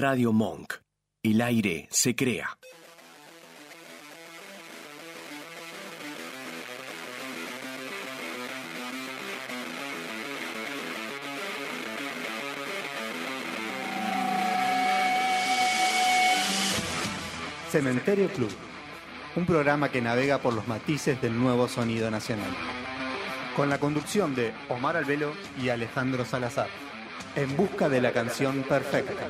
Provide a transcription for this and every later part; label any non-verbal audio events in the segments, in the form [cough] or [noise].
Radio Monk. El aire se crea. Cementerio Club, un programa que navega por los matices del nuevo sonido nacional. Con la conducción de Omar Albelo y Alejandro Salazar, en busca de la canción perfecta.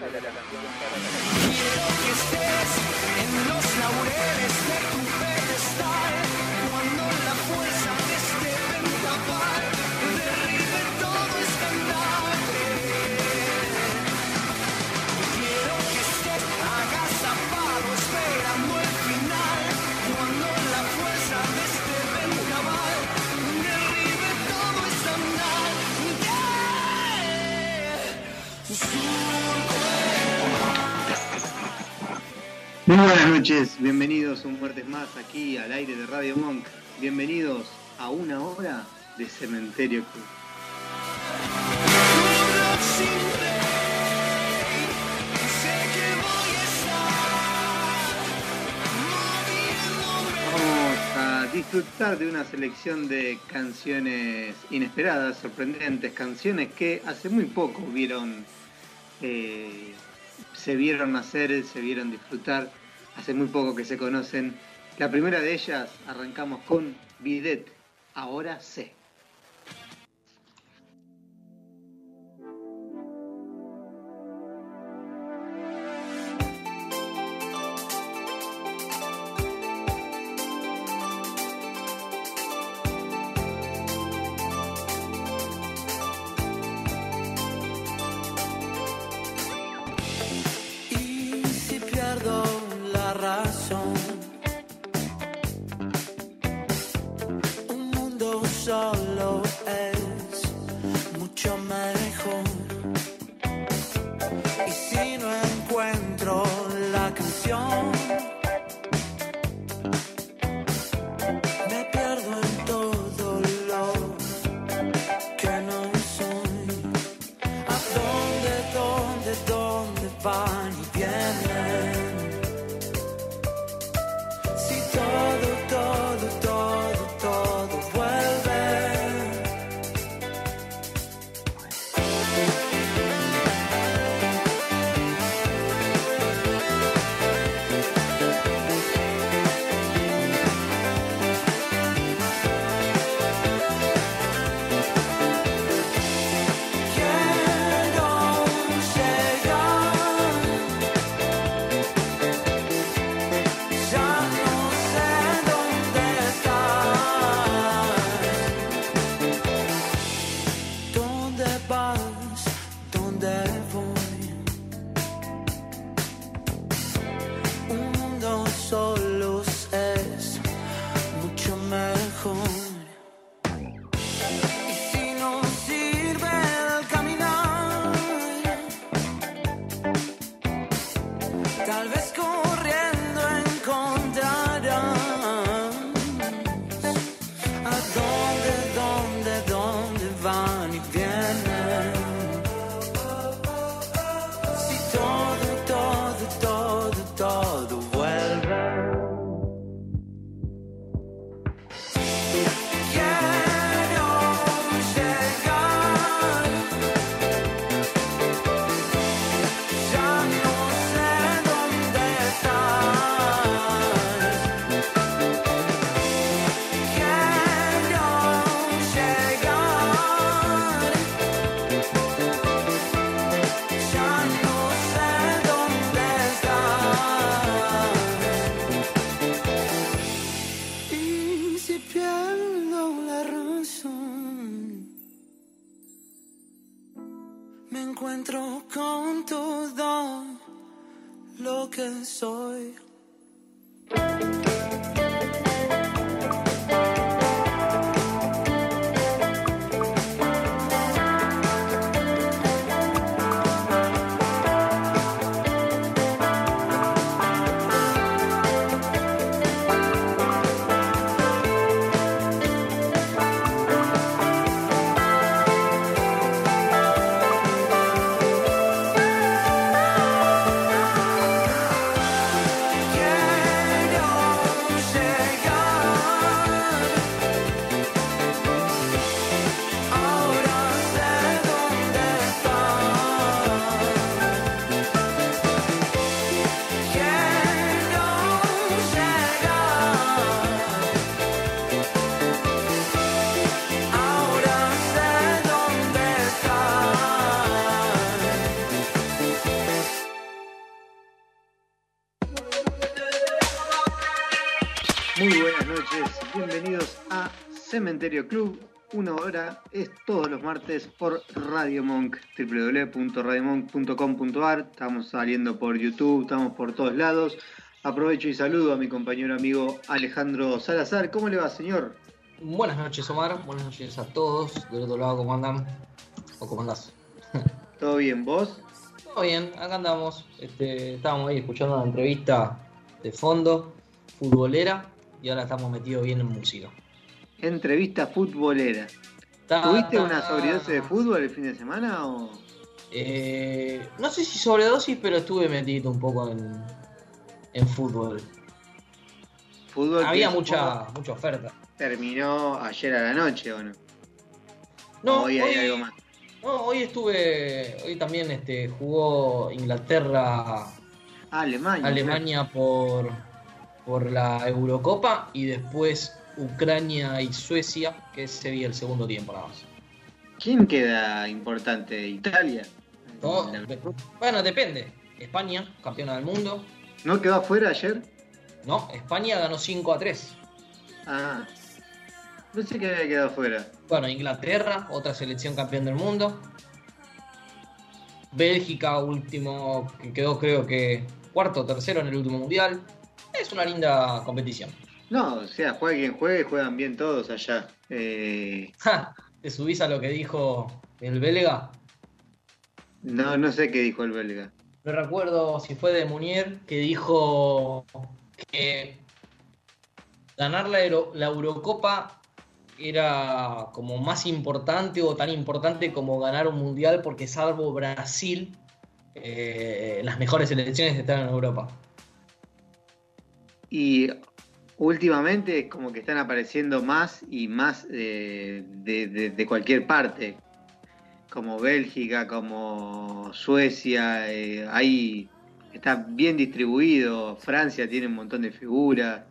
Muy buenas noches, bienvenidos un martes más aquí al aire de Radio Monk. Bienvenidos a una hora de Cementerio Club. Vamos a disfrutar de una selección de canciones inesperadas, sorprendentes, canciones que hace muy poco vieron, eh, se vieron nacer, se vieron disfrutar, hace muy poco que se conocen. La primera de ellas arrancamos con Bidet, ahora sé. La dónde Muy buenas noches, bienvenidos a Cementerio Club. Una hora es todos los martes por Radio Monk, www.radiomonk.com.ar. Estamos saliendo por YouTube, estamos por todos lados. Aprovecho y saludo a mi compañero amigo Alejandro Salazar. ¿Cómo le va, señor? Buenas noches, Omar. Buenas noches a todos. Del otro lado, ¿cómo andan? ¿O cómo andás? [laughs] ¿Todo bien, vos? Todo bien, acá andamos. Este, estábamos ahí escuchando una entrevista de fondo, futbolera, y ahora estamos metidos bien en música. Entrevista futbolera. Ta- ¿Tuviste ta- una sobredosis de fútbol el fin de semana o...? Eh, no sé si sobredosis, pero estuve metido un poco en, en fútbol. Había mucha, mucha oferta. Terminó ayer a la noche, ¿o no? No, Hoy hay algo más. no, hoy estuve, hoy también este, jugó Inglaterra Ah, Alemania. Alemania por, por la Eurocopa y después Ucrania y Suecia, que sería el segundo tiempo nada más. ¿Quién queda importante? ¿Italia? No, La- de- bueno, depende. España, campeona del mundo. ¿No quedó afuera ayer? No, España ganó 5 a 3. Ah. No sé que había quedado afuera. Bueno, Inglaterra, otra selección campeón del mundo. Bélgica, último, que quedó creo que cuarto o tercero en el último mundial. Es una linda competición. No, o sea, juegue quien juegue, juegan bien todos allá. Eh, Ja, ¿Te subís a lo que dijo el belga? no, no sé qué dijo el belga. No recuerdo si fue de Munier que dijo que ganar la, Euro- la Eurocopa era como más importante o tan importante como ganar un mundial porque salvo Brasil, eh, las mejores selecciones están en Europa. Y últimamente es como que están apareciendo más y más eh, de, de- cualquier parte. Como Bélgica, como Suecia, eh, ahí está bien distribuido. Francia tiene un montón de figuras.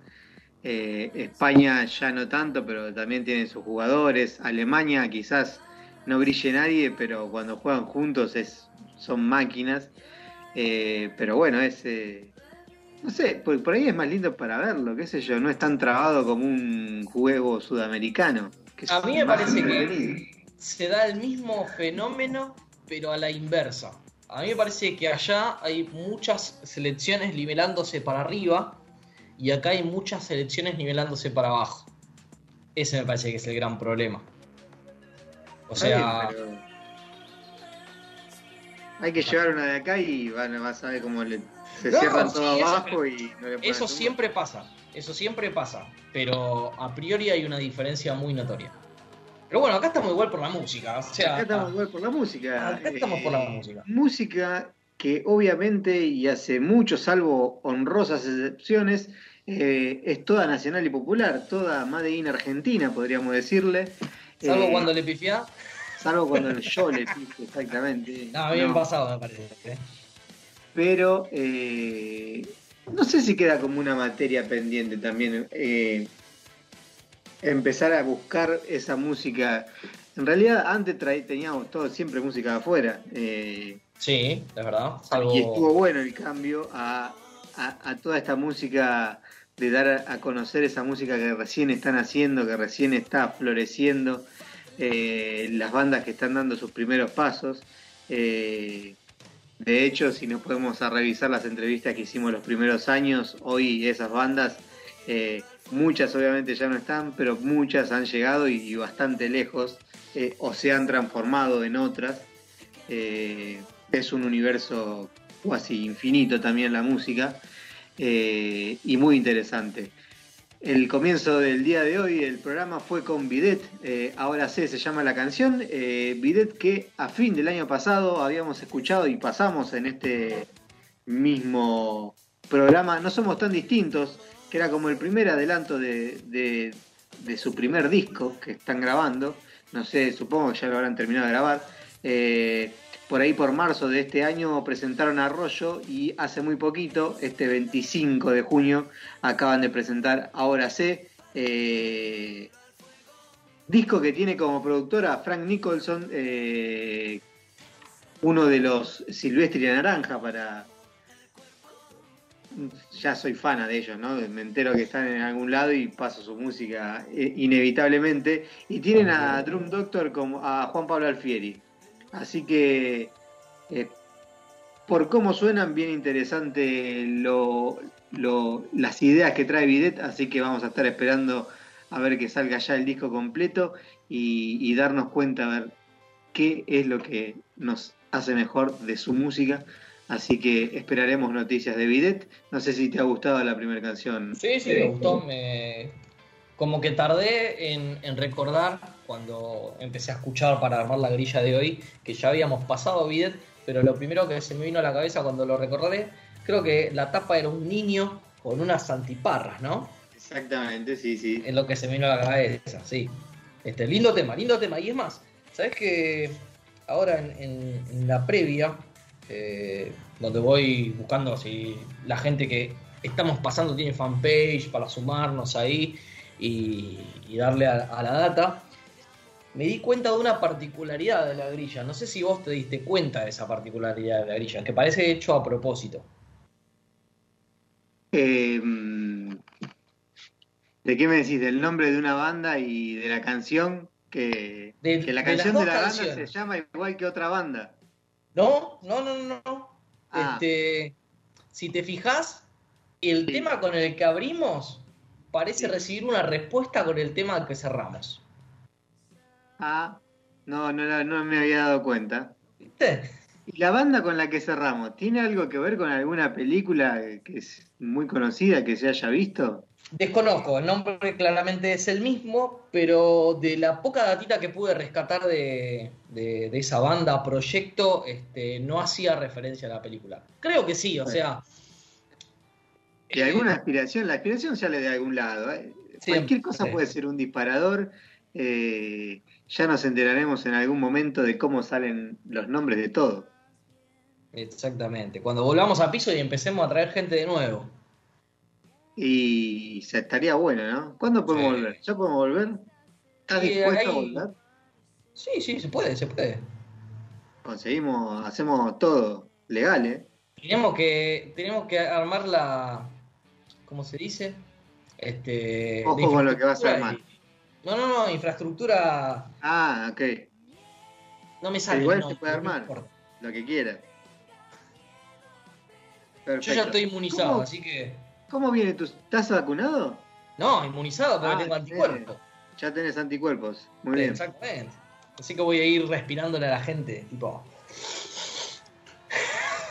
eh, España ya no tanto, pero también tiene sus jugadores. Alemania quizás no brille nadie, pero cuando juegan juntos es, son máquinas. Eh, pero bueno, es, no sé, por, por ahí es más lindo para verlo, qué sé yo, no es tan trabado como un juego sudamericano. que A mí me parece que-. Se da el mismo fenómeno, pero a la inversa. A mí me parece que allá hay muchas selecciones nivelándose para arriba y acá hay muchas selecciones nivelándose para abajo. Ese me parece que es el gran problema. O sea, bien, Hay que llevar una de acá y van, vas a ver cómo le, se No, cierran sí, todo eso- abajo y no le eso siempre pasa. Eso siempre pasa. Pero a priori hay una diferencia muy notoria. Pero bueno, acá estamos igual por la música. O sea, Acá estamos igual por la música. Acá estamos por la música. Música que obviamente y hace mucho, salvo honrosas excepciones, eh, es toda nacional y popular, toda Made in Argentina, podríamos decirle. salvo Eh, cuando le pifiá. Salvo cuando yo le pise, exactamente. No, [laughs] bien No. pasado me parece. Pero eh, no sé si queda como una materia pendiente también eh, empezar a buscar esa música. En realidad antes teníamos todo siempre música de afuera. eh, Sí, es verdad. Salvo... y estuvo bueno el cambio a, a- a toda esta música de dar a, conocer esa música que recién están haciendo, que recién está floreciendo, las bandas que están dando sus primeros pasos. eh, de hecho, si nos podemos a revisar las entrevistas que hicimos los primeros años, hoy esas bandas, eh, muchas obviamente ya no están, pero muchas han llegado y, bastante lejos, eh, o se han transformado en otras. Eh, es un universo casi infinito también la música y muy interesante. El comienzo del día de hoy, el programa fue con Bidet, eh, ahora sé, se llama la canción, eh, Bidet que a fin del año pasado habíamos escuchado y pasamos en este mismo programa, no somos tan distintos, que era como el primer adelanto de, su primer disco que están grabando, no sé, supongo que ya lo habrán terminado de grabar. Eh, por ahí por marzo de este año presentaron Arroyo y hace muy poquito, este 25 de junio, acaban de presentar Ahora sé. eh, disco que tiene como productora Frank Nicholson, eh, uno de los Silvestri de Naranja para, ya soy fana de ellos, ¿no? Me entero que están en algún lado y paso su música eh, inevitablemente. Y tienen a Drum Doctor como a Juan Pablo Alfieri. Así que, eh, por cómo suenan, bien interesante lo, lo- las ideas que trae Bidet. Así que vamos a estar esperando a ver que salga ya el disco completo y, y darnos cuenta a ver qué es lo que nos hace mejor de su música. Así que esperaremos noticias de Bidet. No sé si te ha gustado la primera canción. Sí, sí, me gustó. Me... Como que tardé en, en recordar cuando empecé a escuchar para armar la grilla de hoy que ya habíamos pasado Bidet, pero lo primero que se me vino a la cabeza cuando lo recordé, creo que la tapa era un niño con unas antiparras, ¿no? Exactamente, sí, sí. Es lo que se me vino a la cabeza, sí. Este, lindo tema, lindo tema. Y es más, ¿sabes que ahora en, en- en la previa, eh, donde voy buscando si la gente que estamos pasando tiene fanpage para sumarnos ahí y, y darle a, a la data, me di cuenta de una particularidad de la grilla. No sé si vos te diste cuenta de esa particularidad de la grilla, que parece hecho a propósito. Eh, ¿De qué me decís? ¿Del nombre de una banda y de la canción? Que, De- que la canción de la banda se llama igual que otra banda. No, no, no, no. no. Ah. Este, si te fijas, el Sí. tema con el que abrimos parece Sí. recibir una respuesta con el tema que cerramos. Ah, no, no, no me había dado cuenta. ¿Viste? ¿Y la banda con la que cerramos tiene algo que ver con alguna película que es muy conocida que se haya visto? Desconozco, el nombre claramente es el mismo, pero de la poca datita que pude rescatar de, de- de esa banda, proyecto, este, no hacía referencia a la película. Creo que sí, o Bueno. sea. ¿Y alguna aspiración? La aspiración sale de algún lado. ¿eh? Cualquier cosa puede ser un disparador. eh, ya nos enteraremos en algún momento de cómo salen los nombres de todo. Exactamente. Cuando volvamos a piso y empecemos a traer gente de nuevo. Y se estaría bueno, ¿no? ¿Cuándo podemos Sí. volver? ¿Ya podemos volver? ¿Estás Sí, dispuesto a volver? Sí, sí, se puede, se puede. Conseguimos, hacemos todo legal, ¿eh? Tenemos que, tenemos que armar la. ¿Cómo se dice? Este, Ojo con lo que vas a armar. y- No, no, no, infraestructura. Ah, ok. No me sale. igual no, se puede no armar. Lo que quieras. Yo ya estoy inmunizado, ¿Cómo, así que. cómo viene tu... ¿Estás vacunado? No, inmunizado porque Ah, tengo anticuerpos. Ya tenés anticuerpos. Muy bien. Exactamente. Así que voy a ir respirándole a la gente, tipo.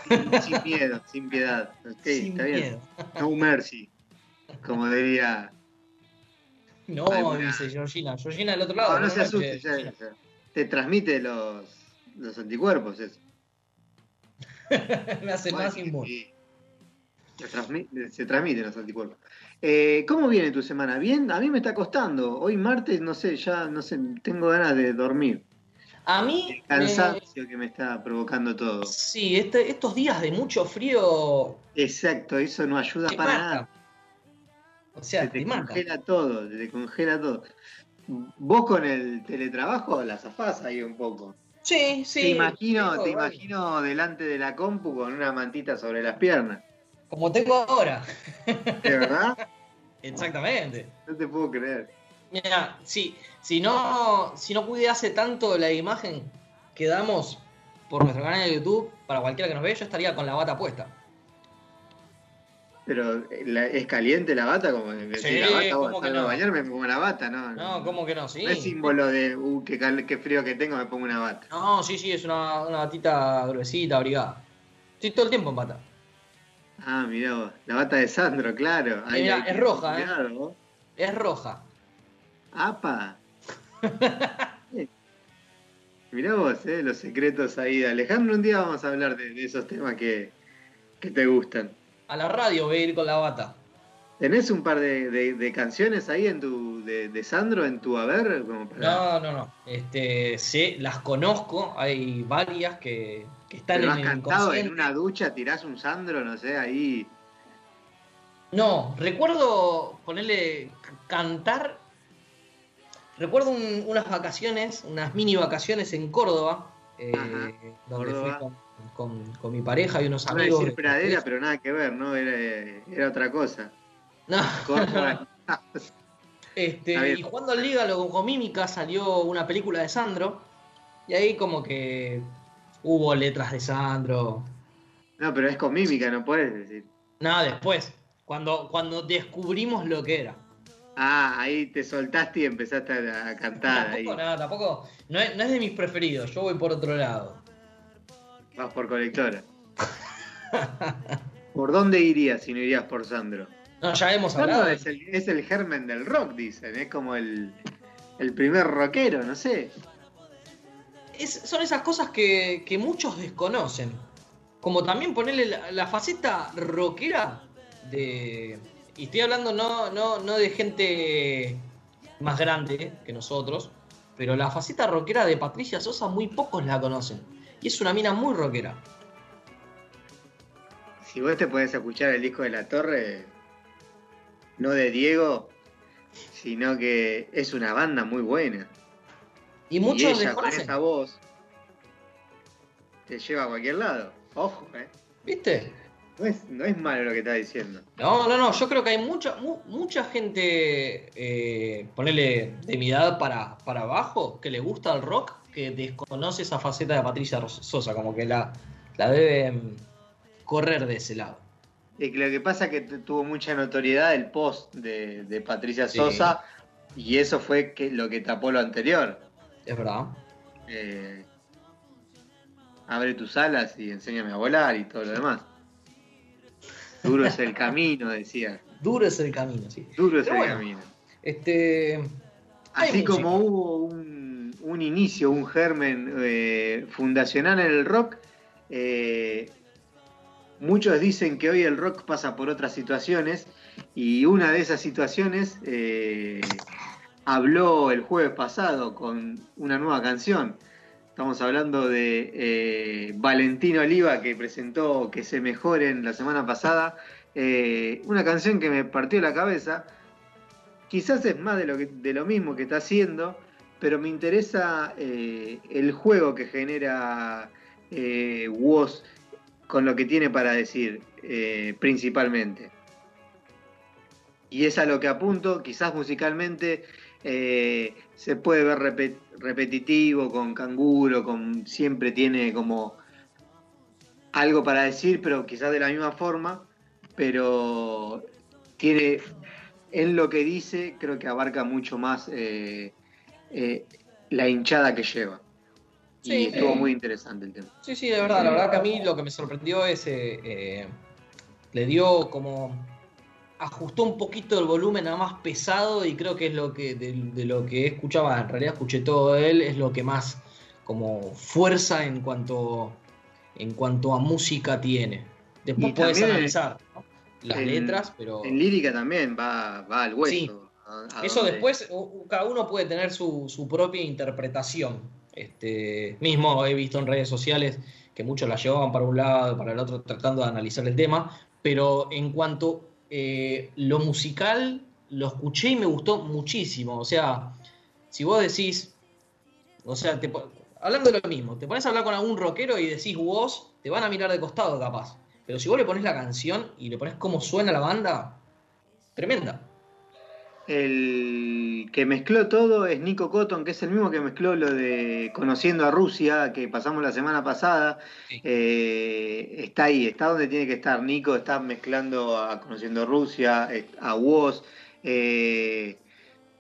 [laughs] Sin miedo, sin piedad. Ok, sin está bien. No mercy. Como diría. No, Alguna- dice Georgina. Georgina del otro lado. No, no se asuste, ya, ya. Te transmite los, los anticuerpos, eso. [laughs] me hace más inmune. sí. Se, transmi- se transmiten los anticuerpos. Eh, ¿Cómo viene tu semana? ¿Bien? A mí me está costando. Hoy martes, no sé, ya no sé, tengo ganas de dormir. A mí. El cansancio que me está provocando todo. Sí, este- estos días de mucho frío Exacto, eso no ayuda para mata. nada. O sea, Se te, te mata. congela todo, se te congela todo. Vos con el teletrabajo la zafás ahí un poco. Sí, sí. te imagino, tengo te imagino delante de la compu con una mantita sobre las piernas. Como tengo ahora. ¿De verdad? [laughs] Exactamente. No te puedo creer. Mira, sí, si no, si no cuidase tanto la imagen que damos por nuestro canal de YouTube, para cualquiera que nos vea, yo estaría con la bata puesta. Pero eh, la- es caliente la bata, como que Sí, la bata, ¿cómo que salgo a no? bañar, me pongo una bata, ¿no? No, ¿cómo que no? Sí. No es símbolo de, uh, qué, cal- qué frío que tengo, me pongo una bata. No, sí, sí, es una, una batita gruesita, abrigada. Estoy todo el tiempo en bata. Ah, mirá vos, la bata de Sandro, claro. Ahí Mirá, hay que es roja, ¿eh? vos. Es roja. ¡Apa! [laughs] Eh, Mirá vos, eh, los secretos ahí de Alejandro. Un día vamos a hablar de, de esos temas que, que te gustan. A la radio voy a ir con la bata. ¿Tenés un par de, de- de canciones ahí en tu de, de Sandro en tu haber? Como para- No, no, no. Este, sé, las conozco, hay varias que, que están ¿Pero en has el cantado en una ducha, tirás un Sandro, no sé, ahí? No, recuerdo ponerle cantar. Recuerdo un- unas vacaciones, unas mini vacaciones en Córdoba, eh, donde Córdoba. fui con, con, con mi pareja y unos Iba a amigos. decir pradera, pero nada que ver, ¿no? Era, era otra cosa. No. [laughs] Este, y jugando al Liga lo con Mímica salió una película de Sandro. Y ahí como que hubo letras de Sandro. No, pero es con mímica, no puedes decir. Nada, después. Cuando, cuando descubrimos lo que era. Ah, ahí te soltaste y empezaste a, a cantar. Ahí. Tampoco, nada, tampoco. No es, no es de mis preferidos. Yo voy por otro lado. Vas por colectora. [laughs] ¿Por dónde irías si no irías por Sandro? No, ya hemos hablado. Sandro es el, es el germen del rock, dicen. Es como el, el primer rockero, no sé. es- son esas cosas que, que muchos desconocen. Como también ponerle la, la faceta rockera de. Y estoy hablando no, no, no de gente más grande que nosotros, pero la faceta rockera de Patricia Sosa muy pocos la conocen. Y es una mina muy rockera. Si vos te podés escuchar el disco de la torre, no de Diego, sino que es una banda muy buena. Y y muchos ella con esa voz te lleva a cualquier lado. Ojo, eh. ¿Viste? No es, no es malo lo que estás diciendo. No, no, no, yo creo que hay mucha, mu- mucha gente, eh, ponele de mi edad para, para abajo, que le gusta el rock, que desconoce esa faceta de Patricia Sosa, como que la, la debe mm, correr de ese lado. Y que lo que pasa es que tu- tuvo mucha notoriedad el post de, de Patricia Sí. Sosa y eso fue que, lo que tapó lo anterior. Es verdad. Eh, abre tus alas y enséñame a volar y todo lo demás. Duro es el [laughs] camino, decía. Duro es el camino, sí. Duro es Pero el bueno. camino. Este. Así música. como hubo un, un inicio, un germen eh, fundacional en el rock, eh, muchos dicen que hoy el rock pasa por otras situaciones y una de esas situaciones eh, habló el jueves pasado con una nueva canción. Estamos hablando de Valentín Oliva que presentó Que se mejoren la semana pasada. Una canción que me partió la cabeza quizás es más de lo, de lo mismo que está haciendo, pero me interesa eh, el juego que genera eh, Woz con lo que tiene para decir, eh, principalmente. Y es a lo que apunto, quizás musicalmente eh, se puede ver repe- repetitivo, con canguro, con siempre tiene como algo para decir, pero quizás de la misma forma, pero tiene en lo que dice, creo que abarca mucho más eh, la hinchada que lleva. Sí, y estuvo eh. muy interesante el tema. Sí, sí, de verdad. La verdad que a mí lo que me sorprendió es. eh, eh, le dio como. Ajustó un poquito el volumen a más pesado y creo que es lo que. De, de lo que escuchaba, en realidad escuché todo de él, es lo que más. Como fuerza en cuanto. En cuanto a música tiene. Después puedes analizar ¿no? las en- letras, pero. En lírica también va, va al hueso. Sí. A- a Eso después, cada uno puede tener su, su propia interpretación. Este, mismo he visto en redes sociales que muchos la llevaban para un lado, para el otro, tratando de analizar el tema. Pero en cuanto eh, lo musical, lo escuché y me gustó muchísimo. O sea, si vos decís, o sea, te hablando de lo mismo, te pones a hablar con algún rockero y decís vos, te van a mirar de costado capaz. Pero si vos le pones la canción y le pones cómo suena la banda, tremenda. El que mezcló todo es Nico Cotton, que es el mismo que mezcló lo de Conociendo a Rusia, que pasamos la semana pasada. Sí. Eh, está ahí, está donde tiene que estar. Nico está mezclando a Conociendo a Rusia, a Woz. eh,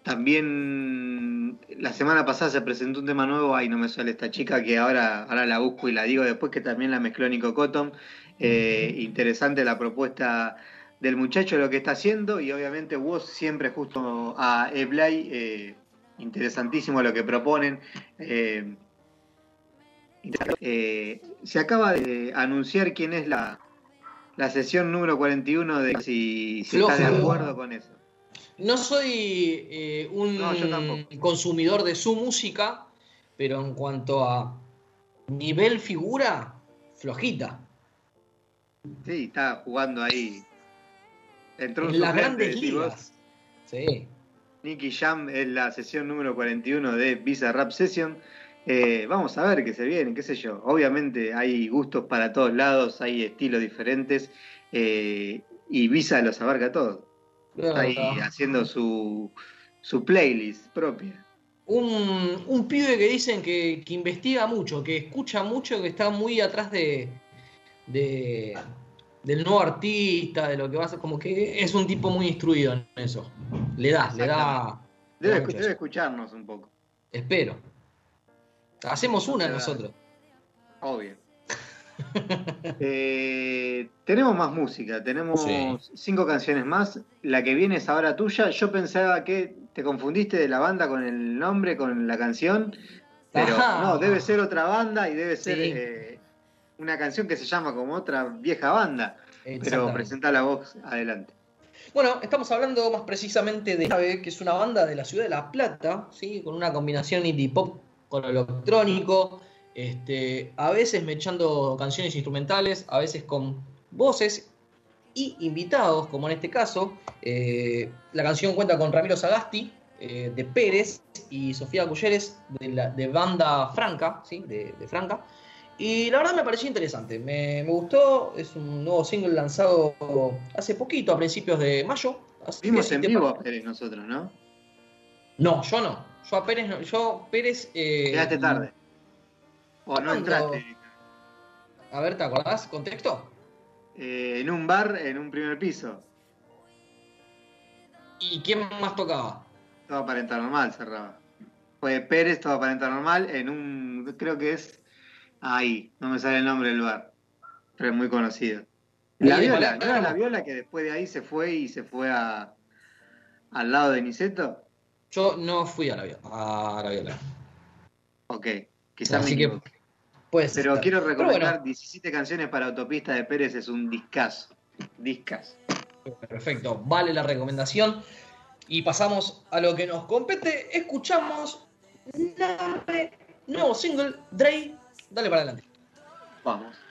también la semana pasada se presentó un tema nuevo, ay no me sale esta chica, que ahora, ahora la busco y la digo después, que también la mezcló Nico Cotton. Eh, interesante la propuesta del muchacho, lo que está haciendo, y obviamente Woz siempre justo a Eblay, eh, interesantísimo lo que proponen. Eh, eh, se acaba de anunciar quién es la, la sesión número 41 de si, si estás de acuerdo con eso. No soy eh, un No, consumidor de su música, pero en cuanto a nivel figura, flojita. Sí, está jugando ahí. Entró En las suplente, grandes decís vos. ligas. Sí. Nicky Jam es la sesión número 41 de Visa Rap Session. Eh, vamos a ver qué se viene, qué sé yo. Obviamente hay gustos para todos lados, hay estilos diferentes eh, y Visa los abarca todos. Está ahí haciendo su, su playlist propia. Un, un pibe que dicen que, que investiga mucho, que escucha mucho, que está muy atrás de, de, del nuevo artista, de lo que va a ser, como que es un tipo muy instruido en eso. Le da, le da. Debe, debe escucharnos un poco. Espero. Hacemos una nosotros. Obvio. [laughs] Eh, tenemos más música, tenemos cinco canciones más. La que viene es ahora tuya. Yo pensaba que te confundiste de la banda con el nombre, con la canción, pero no, debe ser otra banda y debe ser eh, una canción que se llama como otra vieja banda. Pero presenta la voz adelante. Bueno, estamos hablando más precisamente de Nave, que es una banda de la ciudad de La Plata, ¿sí? con una combinación indie pop con lo electrónico, este, a veces me echando canciones instrumentales, a veces con voces y invitados, como en este caso. Eh, la canción cuenta con Ramiro Sagasti, eh, de Pérez, y Sofía Culleres, de, la, de Banda Franca, ¿sí? de, Franca. Y la verdad me pareció interesante, me, gustó, es un nuevo single lanzado hace poquito, a principios de mayo. Vimos en vivo a Pérez nosotros, ¿no? No, yo no. Yo a Pérez no. Yo Pérez. Eh, Llegaste tarde. O no entraste. A ver, ¿te acordás? ¿Contexto? Eh, en un bar, en un primer piso. ¿Y quién más tocaba? Todo aparentar normal cerraba. Fue Pérez, todo aparentar normal, en un. Creo que es. Ahí, no me sale el nombre del bar. Pero es muy conocido. La viola, ¿no era la viola que después de ahí se fue y se fue a, al lado de Niceto? Yo no fui a la, a la viola. Ok, quizás me que pues, Pero quiero recordar 17 canciones para Autopista de Pérez es un discazo. Discas. Perfecto, vale la recomendación. Y pasamos a lo que nos compete. Escuchamos nuevo single, Dre. Dale para adelante. Vamos.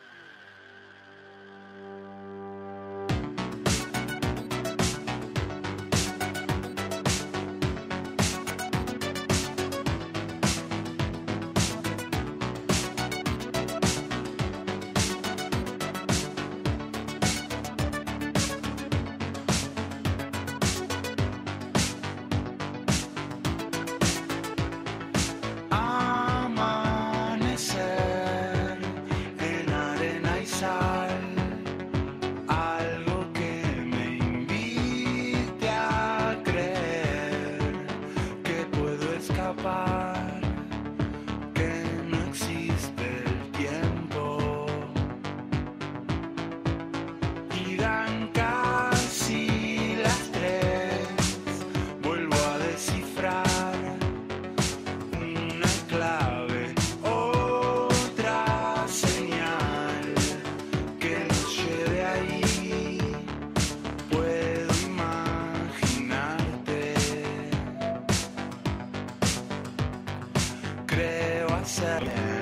Yeah.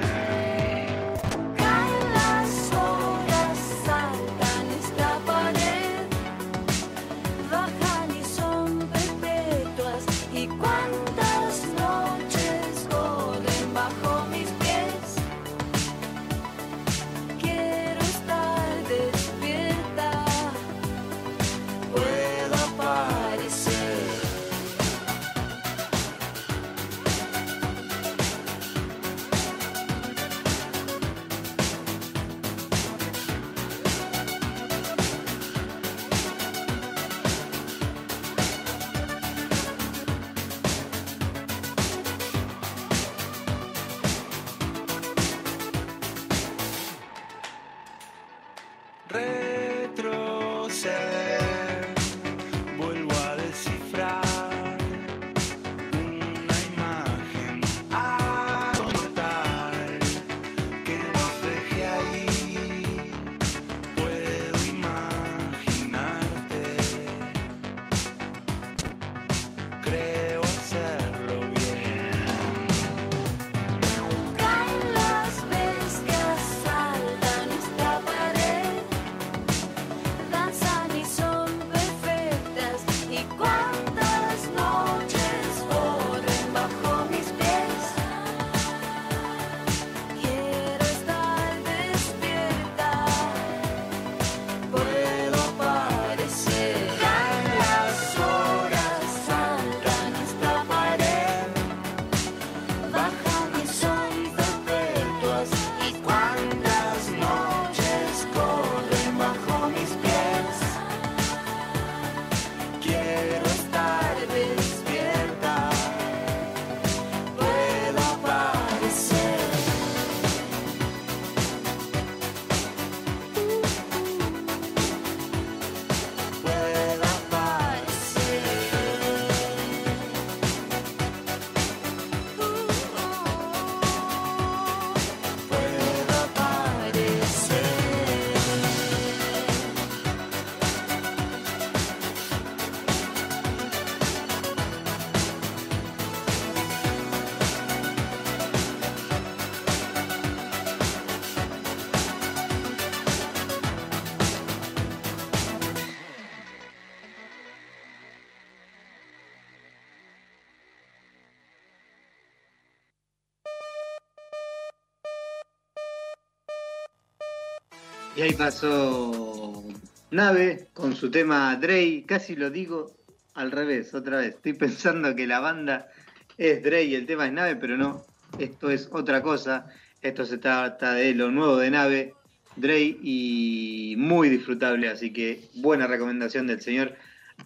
Ahí pasó Nave con su tema Dre, casi lo digo al revés, otra vez. Estoy pensando que la banda es Dre y el tema es Nave, pero no, esto es otra cosa. Esto se trata de lo nuevo de Nave, Dre y muy disfrutable, así que buena recomendación del señor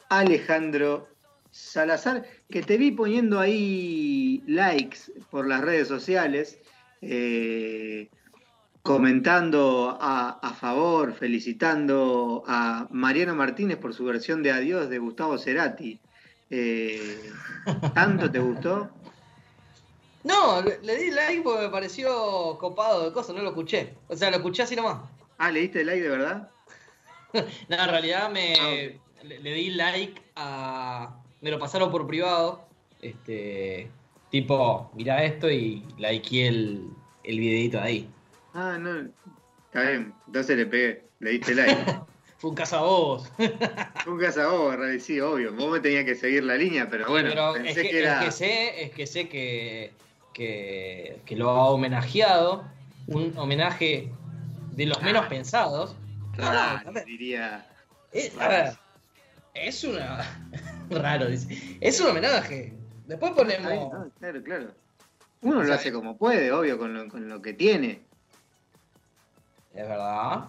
Alejandro Salazar, que te vi poniendo ahí likes por las redes sociales. Eh, comentando a, favor, felicitando a Mariano Martínez por su versión de Adiós de Gustavo Cerati. Eh, ¿Tanto te gustó? No, le, di like porque me pareció copado de cosas, no lo escuché. O sea, lo escuché así nomás. Ah, ¿le diste like de verdad? [laughs] no, en realidad me ah, le, di like a. Me lo pasaron por privado. Este. Tipo, mira esto y likeé el, el videito de ahí. Ah, no. Está bien, entonces le pegué, le diste like. [laughs] Fue un cazabobos. [laughs] Fue un cazabobos, sí, obvio. Vos me tenías que seguir la línea, pero bueno, pensé es que, era... es que sé, es que sé que, que, lo ha homenajeado. Un homenaje de los menos ah. pensados. Claro, diría. Es, a ver, es una. [laughs] Raro, dice. Es un homenaje. Después ponemos. claro, claro. Uno lo hace como puede, obvio, con lo, con lo que tiene. Es verdad,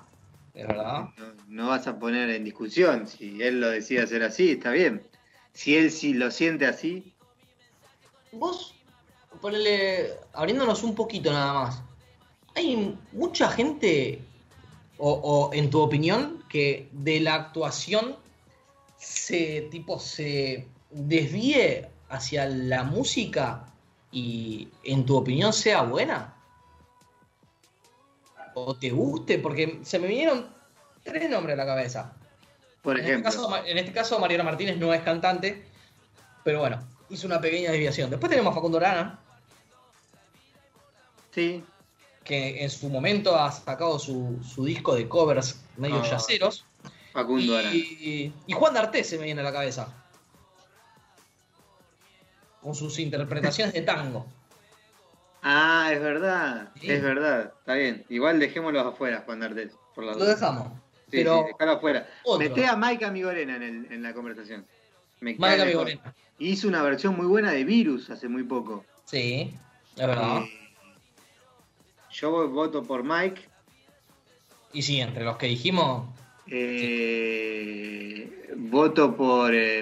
es verdad. No, vas a poner en discusión. Si él lo decide hacer así, está bien. Si él sí lo siente así. Vos, ponele, abriéndonos un poquito nada más. Hay mucha gente, o, en tu opinión, que de la actuación se, tipo, se desvíe hacia la música y en tu opinión sea buena o te guste, porque se me vinieron tres nombres a la cabeza. Por este ejemplo. En este caso, Mariana Martínez no es cantante, pero bueno, hizo una pequeña desviación. Después tenemos a Facundo Arana. Sí. Que en su momento ha sacado su, disco de covers medio ah. yaceros. Facundo Arana. Y, y Juan D'Arte se me viene a la cabeza. Con sus interpretaciones de tango. Ah, es verdad, es verdad, está bien. Igual dejémoslos afuera, Juan D'Artes, por la Lo dejamos. Sí, pero sí, afuera. Mete a Mike Amigorena en, el, en la conversación. Mike Amigorena. Hizo una versión muy buena de Virus hace muy poco. Sí, es verdad. Eh, yo voto por Mike. Y sí, entre los que dijimos. Eh, voto por eh,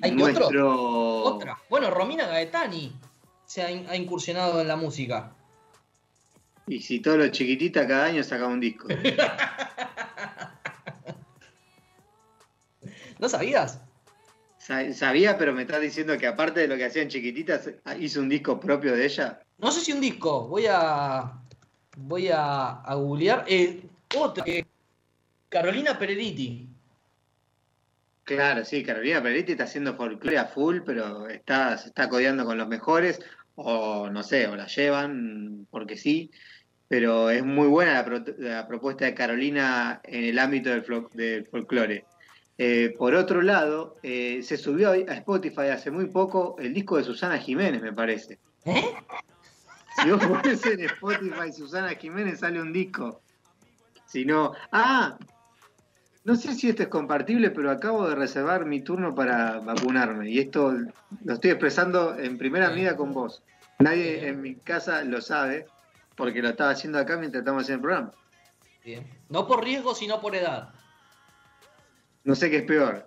¿Hay nuestro... Otra. Bueno, Romina Gaetani se ha, incursionado en la música. Y si todos los chiquititas cada año saca un disco. [laughs] ¿No sabías? Sabía, pero me estás diciendo que aparte de lo que hacían chiquititas, hizo un disco propio de ella. No sé si un disco, voy a. Voy a, a googlear. Eh, otra, Carolina Pereriti. Claro, sí, Carolina Pereriti está haciendo folclore a full, pero está, se está codeando con los mejores o no sé, o la llevan porque sí, pero es muy buena la, propuesta de Carolina en el ámbito del, folclore. Eh, por otro lado, eh, se subió a Spotify hace muy poco el disco de Susana Jiménez, me parece. ¿Eh? Si vos [laughs] pones en Spotify Susana Jiménez, sale un disco. Si no. ¡Ah! No sé si esto es compartible, pero acabo de reservar mi turno para vacunarme. Y esto lo estoy expresando en primera medida con vos. Nadie en mi casa lo sabe, porque lo estaba haciendo acá mientras estamos haciendo el programa. Bien. No por riesgo, sino por edad. No sé qué es peor.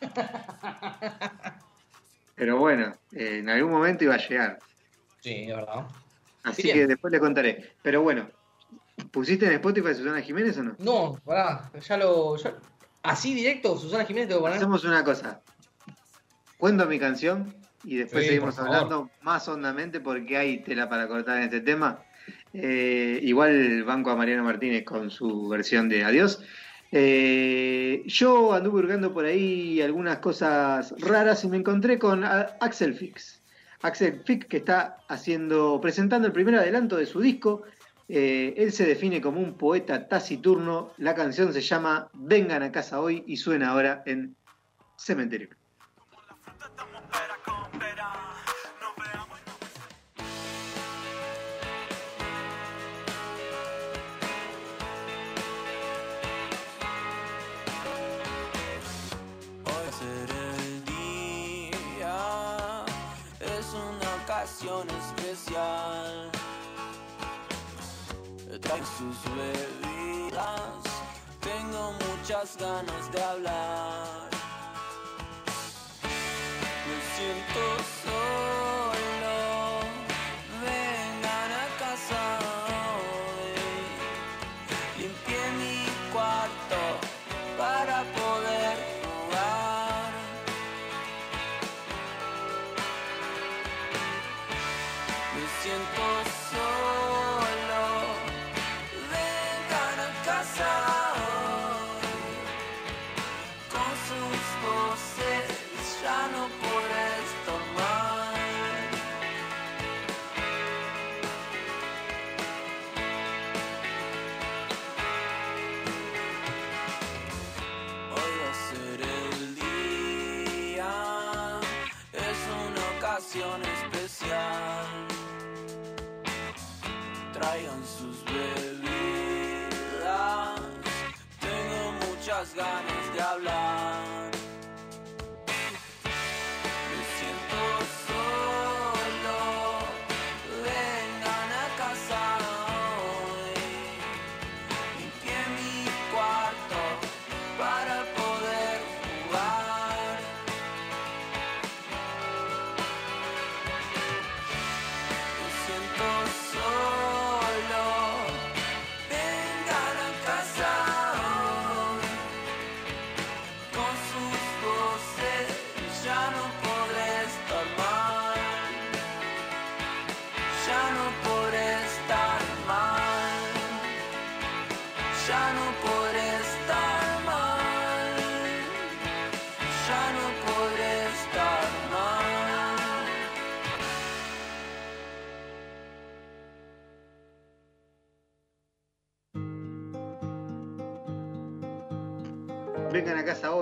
[laughs] pero bueno, eh, en algún momento iba a llegar. Sí, es verdad. Así que después le contaré. Pero bueno, ¿Pusiste en Spotify Susana Jiménez o no? No, pará, ya lo. así directo, Susana Jiménez tengo que poner. Hacemos una cosa. Cuento mi canción y después seguimos hablando más hondamente porque hay tela para cortar en este tema. Eh, igual banco a Mariano Martínez con su versión de Adiós. Eh, yo anduve hurgando por ahí algunas cosas raras y me encontré con Axel Fix. Axel Fix que está haciendo, presentando el primer adelanto de su disco eh, él se define como un poeta taciturno. La canción se llama Vengan a casa hoy y suena ahora en Cementerio. Sus bebidas, tengo muchas ganas de hablar.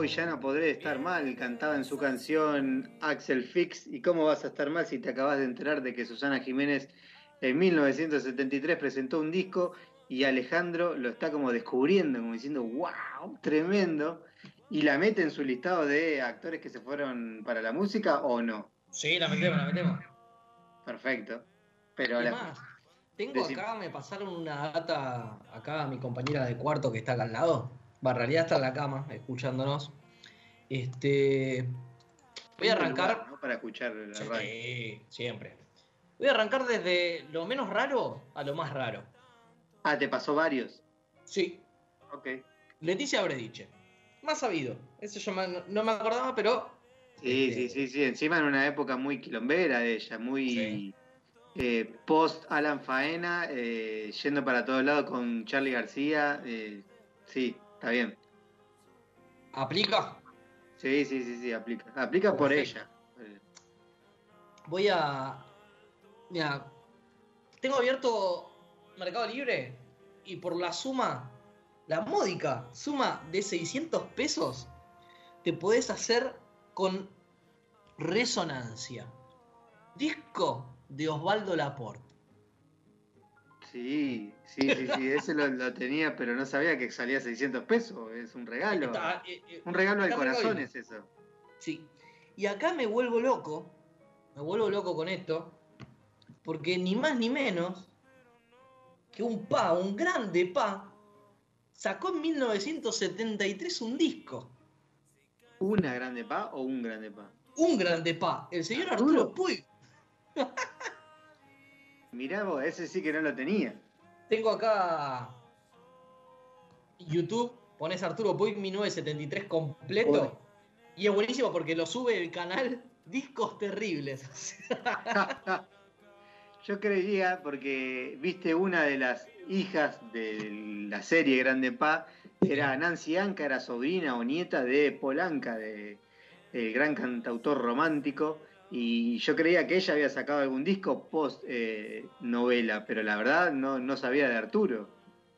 Hoy, ya no podré estar mal, cantaba en su canción Axel Fix. ¿Y cómo vas a estar mal si te acabas de enterar de que Susana Jiménez en 1973 presentó un disco y Alejandro lo está como descubriendo, como diciendo, wow, tremendo, y la mete en su listado de actores que se fueron para la música o no? Sí, la metemos, la metemos. Perfecto. Pero ¿Qué la- más? Tengo acá, me pasaron una data acá mi compañera de cuarto que está acá al lado. En realidad está en la cama, escuchándonos. Este. Voy a arrancar. lugar, ¿no? Para escuchar la radio. Sí, siempre. Voy a arrancar desde lo menos raro a lo más raro. Ah, te pasó varios. Sí, Ok. Leticia Brediche. Más sabido. Eso yo me- no, no me acordaba, pero. Sí, Este, sí, sí, sí. Encima en una época muy quilombera de ella, muy Sí. eh, post Alan Faena, eh, yendo para todos lados con Charlie García. eh, sí, está bien. ¿Aplica? Sí, sí, sí, sí, aplica. Aplica por ella. Voy a. Mira, tengo abierto Mercado Libre y por la suma, la módica suma de 600 pesos, te podés hacer con resonancia. Disco de Osvaldo Laporte. Sí, sí, sí, sí, ese lo, lo tenía, pero no sabía que salía 600 pesos. Es un regalo. Está, eh, eh, Un regalo Mercado corazón es eso. Sí. Y acá me vuelvo loco, me vuelvo loco con esto, porque ni más ni menos que un pa, un grande pa, sacó en 1973 un disco. ¿Una grande pa o un grande pa? Un grande pa, el señor Arturo. Arturo Puig. [laughs] Mirá vos, ese sí que no lo tenía. Tengo acá YouTube, pones Arturo Puig 1973 completo. Uy. Y es buenísimo porque lo sube el canal Discos Terribles. [laughs] [laughs] Yo creía, porque viste una de las hijas de la serie Grande Pa, era Nancy Anca, era sobrina o nieta de Polanca, de el gran cantautor romántico, y yo creía que ella había sacado algún disco post eh, novela, pero la verdad no, no sabía de Arturo.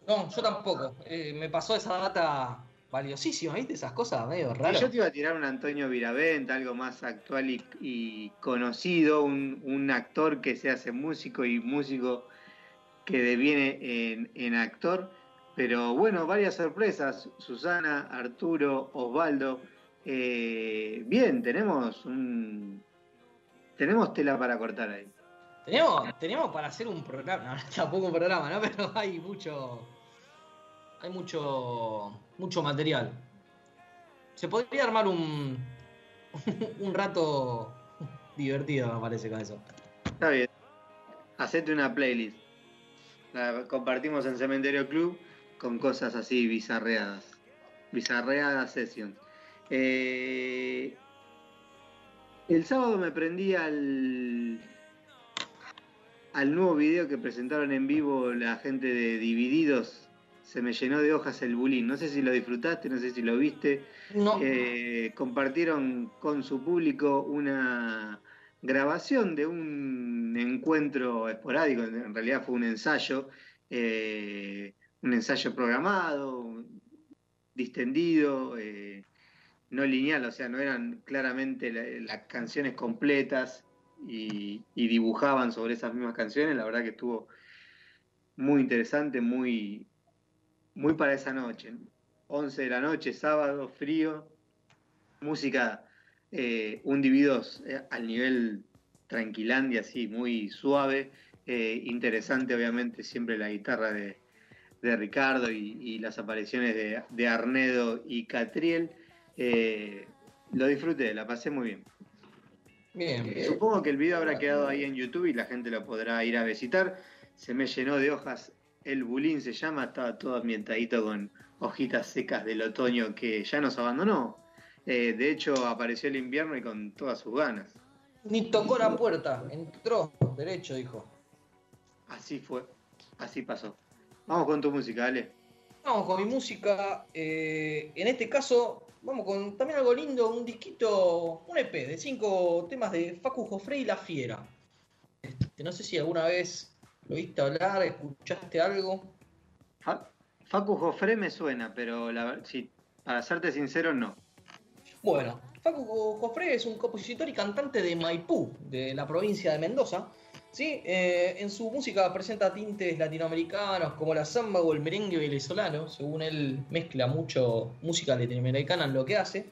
No, yo tampoco. Eh, me pasó esa data valiosísima, ¿viste? Esas cosas medio Y raras. yo te iba a tirar un Antonio Viravent, algo más actual y, y conocido, un, un actor que se hace músico y músico que deviene en, en actor. Pero bueno, varias sorpresas. Susana, Arturo, Osvaldo. Eh, bien, tenemos un. Tenemos tela para cortar ahí. Tenemos, tenemos para hacer un programa, [laughs] no, tampoco un programa, ¿no? Pero hay mucho. Hay mucho. mucho material. Se podría armar un. [laughs] un rato divertido, me parece, con eso. Está bien. Hacete una playlist. La compartimos en Cementerio Club con cosas así bizarreadas. Bizarreadas sessions. Eh, el sábado me prendí al, al nuevo video que presentaron en vivo la gente de Divididos. Se me llenó de hojas el bulín. No sé si lo disfrutaste, no sé si lo viste. No. Eh, compartieron con su público una grabación de un encuentro esporádico, en realidad fue un ensayo, eh, un ensayo programado, distendido, eh, no lineal, o sea, no eran claramente la- las canciones completas y, dibujaban sobre esas mismas canciones, la verdad que estuvo muy interesante, muy, muy para esa noche. 11 de la noche, sábado, frío, música eh, un Dividos eh, al nivel tranquilandia, así, muy suave, eh, interesante obviamente siempre la guitarra de, de Ricardo y, y las apariciones de, de Arnedo y Catriel. Eh, lo disfruté, la pasé muy bien. Bien. Eh, Supongo que el video habrá quedado ahí en YouTube y la gente lo podrá ir a visitar. Se me llenó de hojas, el bulín se llama, estaba todo ambientadito con hojitas secas del otoño que ya nos abandonó. Eh, de hecho, apareció el invierno y con todas sus ganas. Ni tocó la puerta, entró derecho, dijo. Así fue, así pasó. Vamos con tu música, dale. Vamos con mi música. eh, en este caso, vamos con también algo lindo, un disquito, un EP de cinco temas de Facu Jofre y La Fiera. Este, no sé si alguna vez lo viste hablar, escuchaste algo. Fa- Facu Jofre me suena, pero la, sí, para serte sincero, no. Bueno, Facu Jofre es un compositor y cantante de Maipú, de la provincia de Mendoza. ¿Sí? Eh, en su música presenta tintes latinoamericanos como la samba o el merengue venezolano. Según él, mezcla mucho música latinoamericana en lo que hace.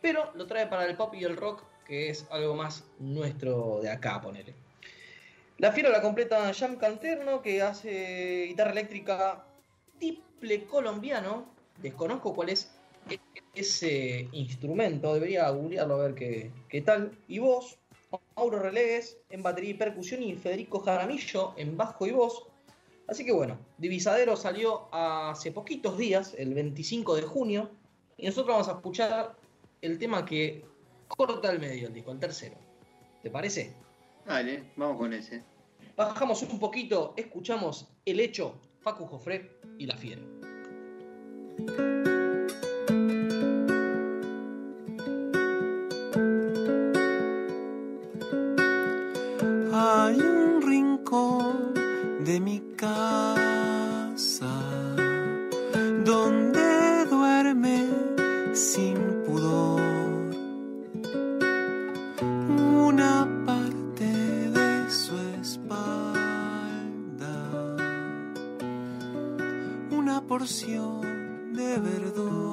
Pero lo trae para el pop y el rock, que es algo más nuestro de acá, ponele. La fiera la completa Jam Canterno, que hace guitarra eléctrica tiple colombiano. Desconozco cuál es ese instrumento, debería googlearlo a ver qué, qué tal. Y voz, Mauro Relegues en batería y percusión y Federico Jaramillo en bajo y voz. Así que bueno, Divisadero salió hace poquitos días, el 25 de junio, y nosotros vamos a escuchar el tema que corta el medio el disco, el tercero. ¿Te parece? Dale, vamos con ese. Bajamos un poquito, escuchamos El Hecho, Facu Jofre y La Fiera. De mi casa donde duerme sin pudor una parte de su espalda, una porción de verdor.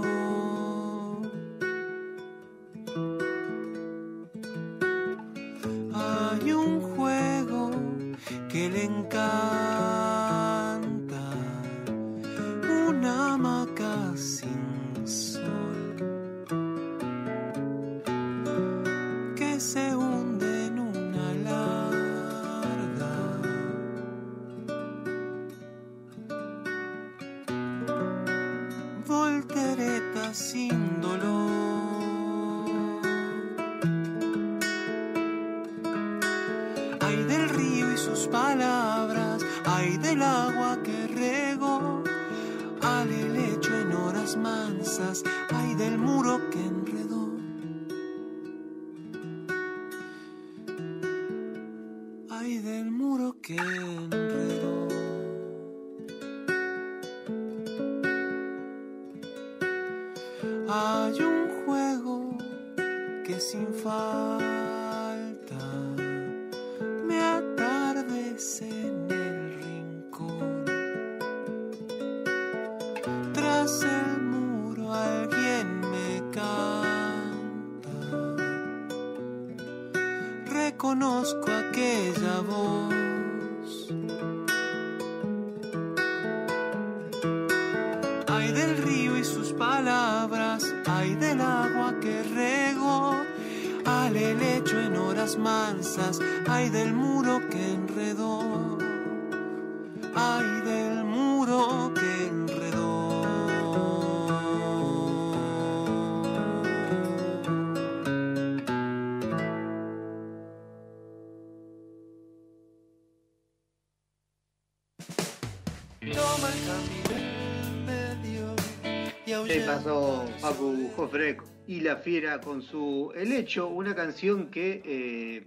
Se pasó el Facu Jofre y La Fiera con su El Hecho, una canción que eh,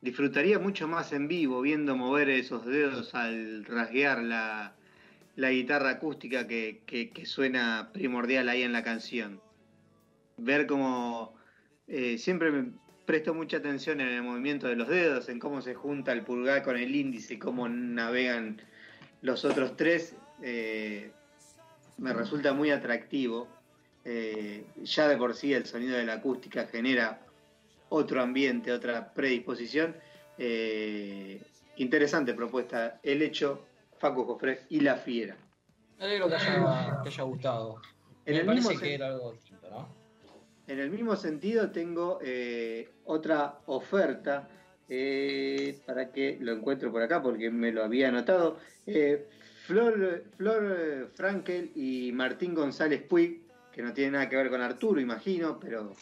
disfrutaría mucho más en vivo, viendo mover esos dedos al rasguear la, la guitarra acústica que, que- que suena primordial ahí en la canción. Ver cómo eh, siempre me presto mucha atención en el movimiento de los dedos, en cómo se junta el pulgar con el índice, cómo navegan los otros tres. eh, me resulta muy atractivo. Eh, ya de por sí el sonido de la acústica genera otro ambiente, otra predisposición. Eh, interesante propuesta. El hecho, Facu Jofre y La Fiera. Me alegro que haya, que haya gustado. En Me el parece mismo que era algo distinto, ¿no? En el mismo sentido tengo eh, otra oferta eh, para que lo encuentro por acá porque me lo había anotado. Eh, Flor, Flor Frankel y Martín González Puig, que no tiene nada que ver con Arturo, imagino, pero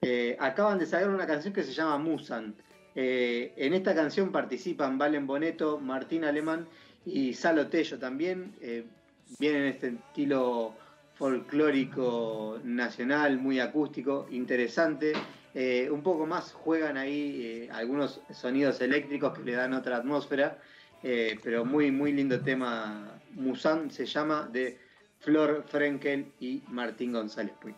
eh, acaban de sacar una canción que se llama Musan. Eh, en esta canción participan Valen Boneto, Martín Alemán y Salo Tello también. Eh, viene en este estilo folclórico nacional, muy acústico, interesante. Eh, un poco más juegan ahí eh, algunos sonidos eléctricos que le dan otra atmósfera, eh, pero muy, muy lindo tema. Musan se llama de Flor Frenkel y Martín González Puig.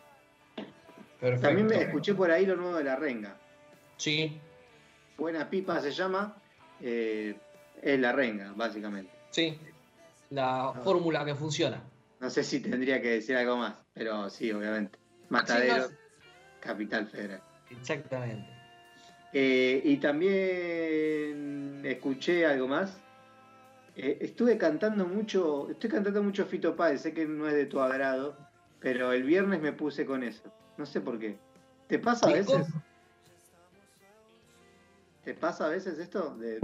Perfecto. También me escuché por ahí lo nuevo de la renga. Sí, Buena Pipa se llama, eh, es la renga, básicamente. sí. La fórmula que funciona. No sé si tendría que decir algo más, pero sí, obviamente. Matadero, Sí, Capital Federal. Exactamente. Eh, y también escuché algo más. Eh, estuve cantando mucho, estoy cantando mucho Fito Páez, sé que no es de tu agrado, pero el viernes me puse con eso. No sé por qué. ¿Te pasa a veces? ¿Te pasa a veces esto de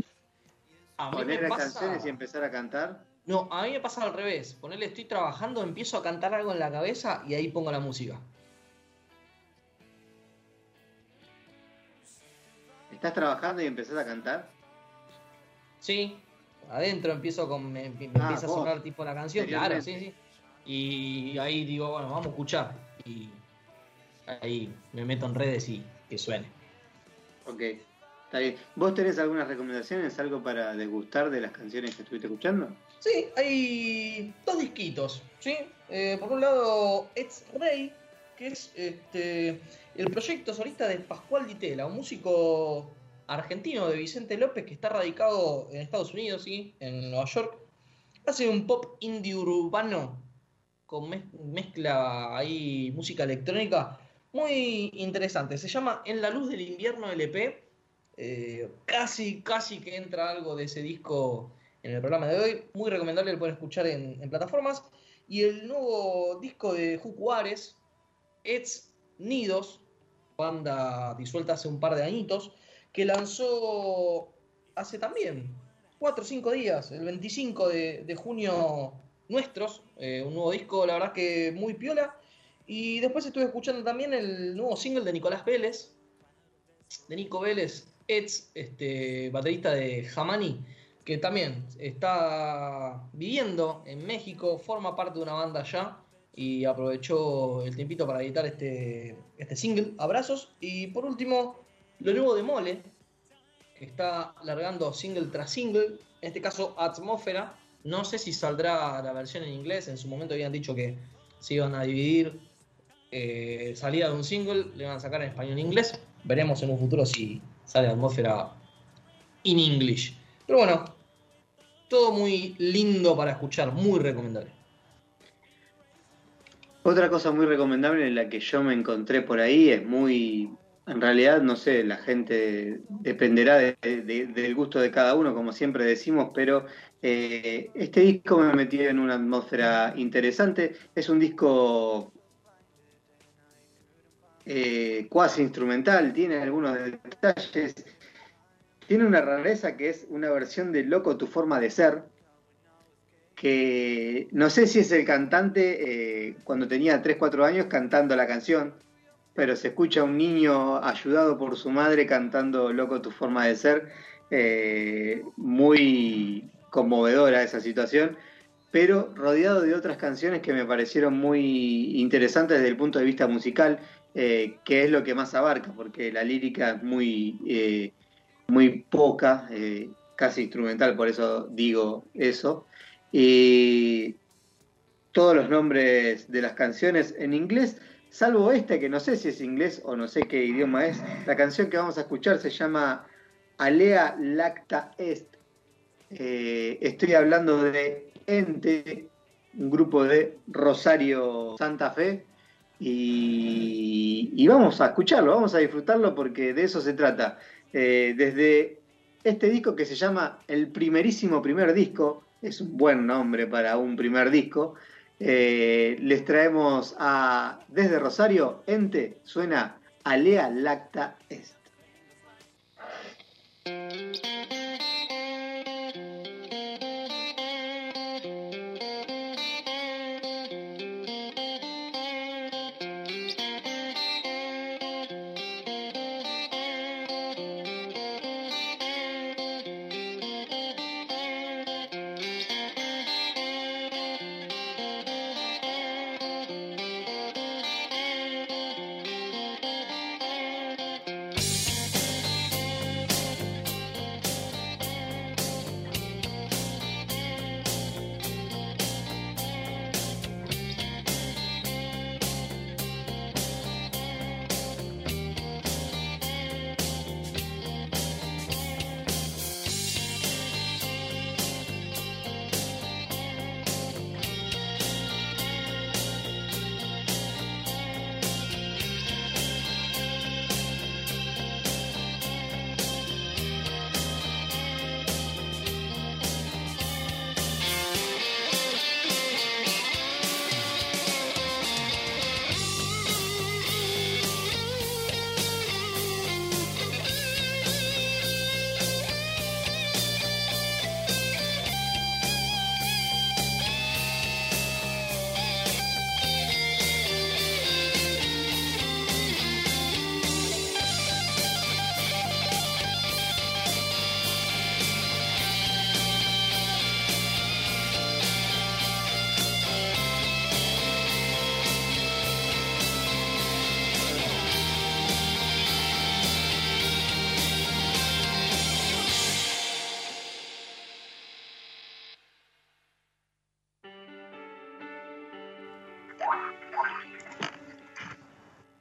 A poner pasa... canciones y empezar a cantar? No, a mí me pasa al revés. Ponerle estoy trabajando, empiezo a cantar algo en la cabeza y ahí pongo la música. ¿Estás trabajando y empezás a cantar? Sí, adentro empiezo con. Me, me Ah, empieza a sonar tipo la canción, claro, sí, sí. Y ahí digo, bueno, vamos a escuchar. Y ahí me meto en redes y que suene. Ok, está bien. ¿Vos tenés algunas recomendaciones, algo para degustar de las canciones que estuviste escuchando? Sí, hay dos disquitos, ¿sí? Eh, por un lado, It's Rey, que es este, el proyecto solista de Pascual Ditela, un músico argentino de Vicente López que está radicado en Estados Unidos, ¿sí? En Nueva York. Hace un pop indie urbano con mez- mezcla ahí música electrónica muy interesante. Se llama En la luz del invierno LP. Eh, casi, casi que entra algo de ese disco en el programa de hoy. Muy recomendable, lo pueden escuchar en, en plataformas. Y el nuevo disco de Juárez, It's Nidos, banda disuelta hace un par de añitos, que lanzó hace también 4 o 5 días, el 25 de, junio nuestros, eh, un nuevo disco, la verdad que muy piola. Y después estuve escuchando también el nuevo single de Nicolás Vélez, de Nico Vélez, ex este, baterista de Jamani, que también está viviendo en México, forma parte de una banda allá y aprovechó el tiempito para editar este, este single, Abrazos. Y por último, lo nuevo de Mole, que está largando single tras single, en este caso Atmósfera. No sé si saldrá la versión en inglés, en su momento habían dicho que se iban a dividir eh, salida de un single, le van a sacar en español e inglés. Veremos en un futuro si sale Atmósfera in English. Pero bueno, todo muy lindo para escuchar, muy recomendable. Otra cosa muy recomendable en la que yo me encontré por ahí es muy en realidad, no sé, la gente dependerá del gusto de cada uno, como siempre decimos, pero eh, este disco me metió en una atmósfera interesante. Es un disco eh, cuasi instrumental, tiene algunos detalles. Tiene una rareza que es una versión de Loco tu forma de ser, que no sé si es el cantante eh, cuando tenía 3, 4 años cantando la canción, pero se escucha un niño ayudado por su madre cantando Loco tu forma de ser, eh, muy conmovedora esa situación, pero rodeado de otras canciones que me parecieron muy interesantes desde el punto de vista musical, eh, que es lo que más abarca, porque la lírica es muy muy poca, eh, casi instrumental, por eso digo eso. Y todos los nombres de las canciones en inglés, salvo este que no sé si es inglés o no sé qué idioma es. La canción que vamos a escuchar se llama Alea Lacta Est. Eh, estoy hablando de Ente, un grupo de Rosario Santa Fe. y, vamos a escucharlo, vamos a disfrutarlo porque de eso se trata. Eh, desde este disco que se llama El primerísimo primer disco, es un buen nombre para un primer disco, eh, les traemos a desde Rosario, Ente, suena Alea Lacta Est.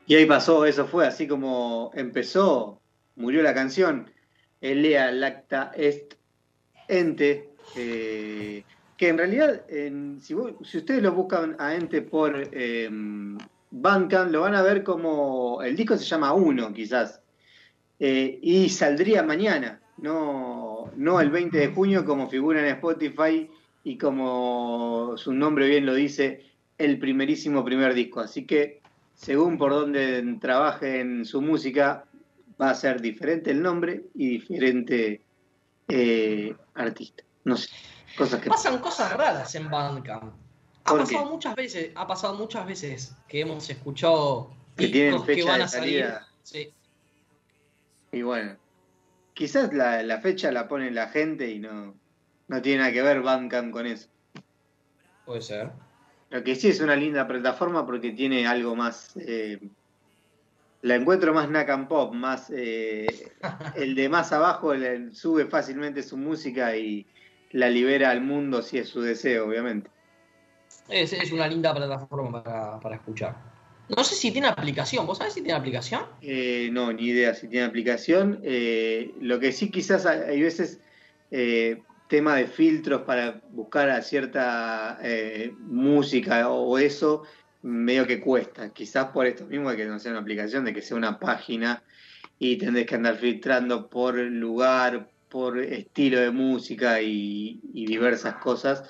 Y ahí pasó, eso fue así como empezó, murió la canción, Elea Lacta Est Ente, eh, que en realidad, si, ustedes lo buscan a Ente por eh, Bandcamp, lo van a ver como, el disco se llama Uno quizás, eh, y saldría mañana, no, no el 20 de junio como figura en Spotify y como su nombre bien lo dice, el primerísimo primer disco. Así que según por donde trabaje en su música, va a ser diferente el nombre y diferente eh, artista. No sé, cosas que pasan cosas raras en Bandcamp. Ha pasado muchas veces, ha pasado muchas veces que hemos escuchado que tienen fecha que van a salir. Sí. Y bueno, quizás la, la, fecha la pone la gente y no, no tiene nada que ver Bandcamp con eso. Puede ser. Lo que sí es una linda plataforma porque tiene algo más. Eh, la encuentro más Nakam Pop, más. Eh, el de más abajo sube fácilmente su música y la libera al mundo si es su deseo, obviamente. Es, es una linda plataforma para, escuchar. No sé si tiene aplicación. ¿Vos sabés si tiene aplicación? Eh, no, ni idea si tiene aplicación. lo que sí quizás hay veces tema de filtros para buscar a cierta eh, música o eso, medio que cuesta. Quizás por esto mismo de que no sea una aplicación, de que sea una página y tendés que andar filtrando por lugar, por estilo de música y, y diversas cosas.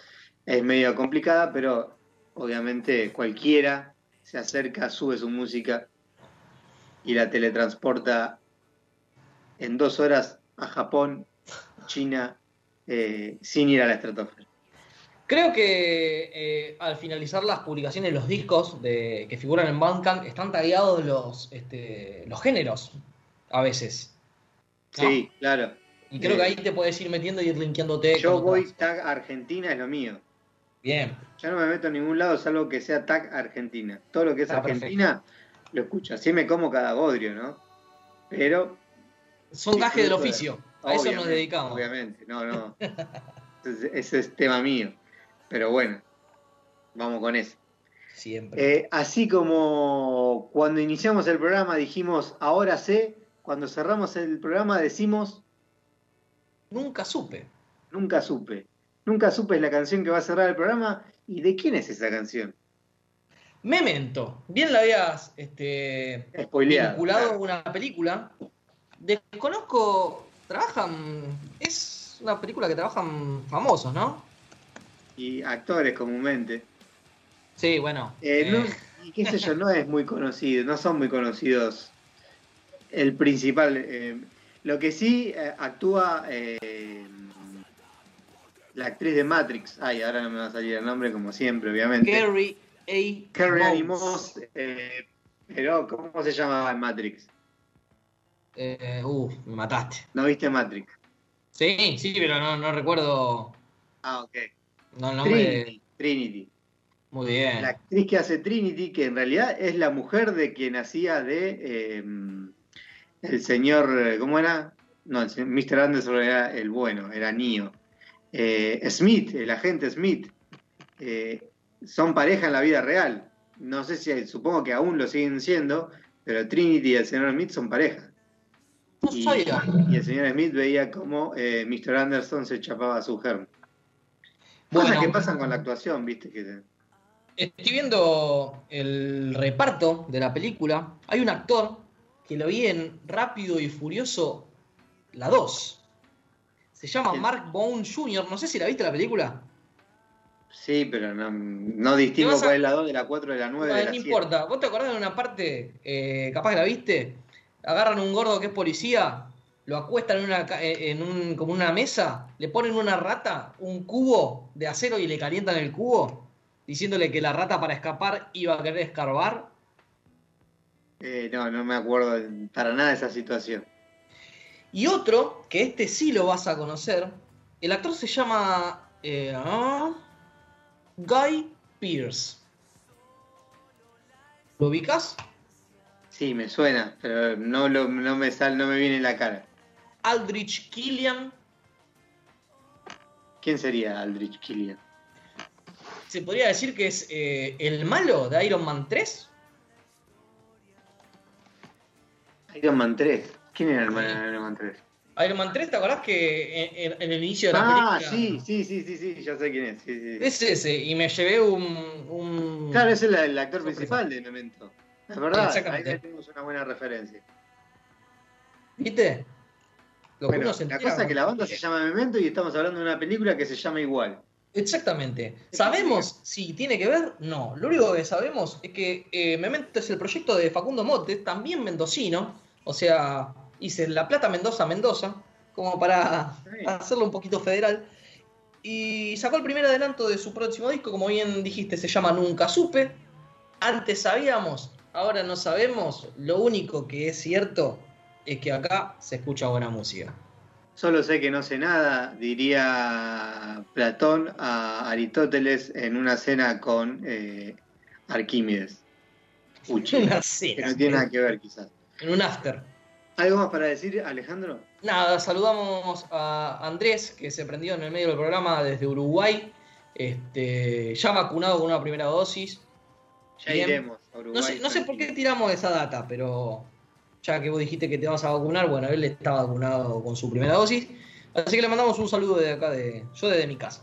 Es medio complicada, pero obviamente cualquiera se acerca, sube su música y la teletransporta en dos horas a Japón, China, eh, sin ir a la estratosfera. Creo que eh, al finalizar las publicaciones, los discos de, que figuran en Bandcamp están tagueados los, este, los géneros, a veces. ¿no? Sí, claro. Y creo Eh, que ahí te puedes ir metiendo y ir linkeándote. Yo voy tag Argentina, es lo mío. Bien. Yo no me meto en ningún lado salvo que sea tag Argentina. Todo lo que es Ah, Argentina lo escucho. Así me como cada bodrio, ¿no? Pero. Son gajes del oficio. A eso nos dedicamos. Obviamente, no, no. [laughs] Ese, ese es tema mío. Pero bueno, vamos con eso. Siempre. Eh, así como cuando iniciamos el programa dijimos ahora sé, cuando cerramos el programa decimos Nunca supe. nunca supe. Nunca supe es la canción que va a cerrar el programa. ¿Y de quién es esa canción? Memento. Bien la habías este, Spoileado. vinculado a claro. una película. Desconozco. Trabajan. Es una película que trabajan famosos, ¿no? Y actores comúnmente. Sí, bueno. Eh, eh, no- y qué sé yo, no es muy conocido, no son muy conocidos el principal. eh, lo que sí eh, actúa eh, la actriz de Matrix. Ay, ahora no me va a salir el nombre como siempre, obviamente. Carrie A. Carrie Moss. Moss, pero ¿cómo se llamaba en Matrix? Eh, uf, me mataste. ¿No viste Matrix? Sí, sí, pero no, no recuerdo. Ah, ok. No, el nombre. Trinity. Trinity. Muy bien. La actriz que hace Trinity, que en realidad es la mujer de quien hacía de eh, el señor, eh, ¿cómo era? No, el Mr. Anderson era el bueno, era Neo. Eh, Smith, el agente Smith, eh, son pareja en la vida real. No sé si, supongo que aún lo siguen siendo, pero Trinity y el señor Smith son pareja. No Y, sabía. y el señor Smith veía cómo eh, Mr. Anderson se chapaba a su germ. Cosas Bueno. que pasan con la actuación, viste que... Estoy viendo el reparto de la película. Hay un actor que lo vi en Rápido y Furioso la 2. Se llama. Mark Bone Jr. No sé si la viste la película. Sí, pero no, no distingo a- cuál es la 2 de la 4 de la 9 Ah, de no la 7. importa. ¿Vos te acordás de una parte, eh, capaz que la viste? Agarran un gordo que es policía, lo acuestan en una, eh, en un, como una mesa, le ponen una rata, un cubo de acero y le calientan el cubo, diciéndole que la rata para escapar iba a querer escarbar. Eh, no, no me acuerdo para nada de esa situación. Y otro, que este sí lo vas a conocer, el actor se llama eh, ah, Guy Pearce. ¿Lo ubicas? Sí, me suena, pero no, lo- no, me sal, no me viene en la cara. Aldrich Killian. ¿Quién sería Aldrich Killian? Se podría decir que es eh, el malo de Iron Man 3. Iron Man 3. ¿Quién era el hermano de Iron Man 3? Iron Man 3, ¿te acordás que en, en- en el inicio de la Ah, película? sí, sí, sí, sí, sí, ya sé quién es. sí, sí. Es ese, y me llevé un. un- Claro, es el, el actor Sorpresa. principal de Memento. Es verdad, ahí tenemos una buena referencia. ¿Viste? Lo que Bueno, se la cosa es que la banda se llama Memento y estamos hablando de una película que se llama igual. Exactamente. ¿Sabemos si tiene que ver? No. Lo único que sabemos es que eh, Memento es el proyecto de Facundo Motes, también mendocino. O sea, hice La Plata Mendoza Mendoza, como para Sí. hacerlo un poquito federal. Y sacó el primer adelanto de su próximo disco, como bien dijiste, se llama Nunca Supe. Antes sabíamos, ahora no sabemos. Lo único que es cierto es que acá se escucha buena música. Solo sé que no sé nada, diría Platón a Aristóteles en una cena con eh, Arquímedes. [laughs] Una que cena. no tiene nada que ver quizás. En un after. ¿Algo más para decir, Alejandro? Nada, saludamos a Andrés, que se prendió en el medio del programa desde Uruguay, este, ya vacunado con una primera dosis. Ya Bien. iremos Uruguay. No sé, no sé por qué tiramos esa data, pero ya que vos dijiste que te vas a vacunar, bueno, él está vacunado con su primera dosis. Así que le mandamos un saludo de acá, de, yo desde mi casa.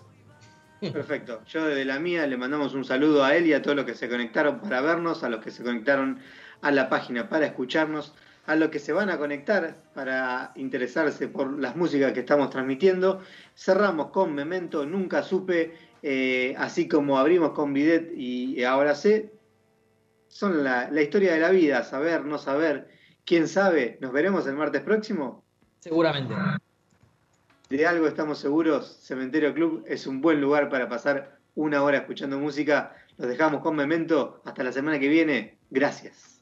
Perfecto. Yo desde la mía le mandamos un saludo a él y a todos los que se conectaron para vernos, a los que se conectaron a la página para escucharnos, a los que se van a conectar para interesarse por las músicas que estamos transmitiendo. Cerramos con Memento, Nunca Supe, eh, así como abrimos con Bidet y Ahora sé. Son la, la historia de la vida, saber, no saber. ¿Quién sabe? ¿Nos veremos el martes próximo? Seguramente. De algo estamos seguros, Cementerio Club es un buen lugar para pasar una hora escuchando música. Los dejamos con Memento. Hasta la semana que viene. Gracias.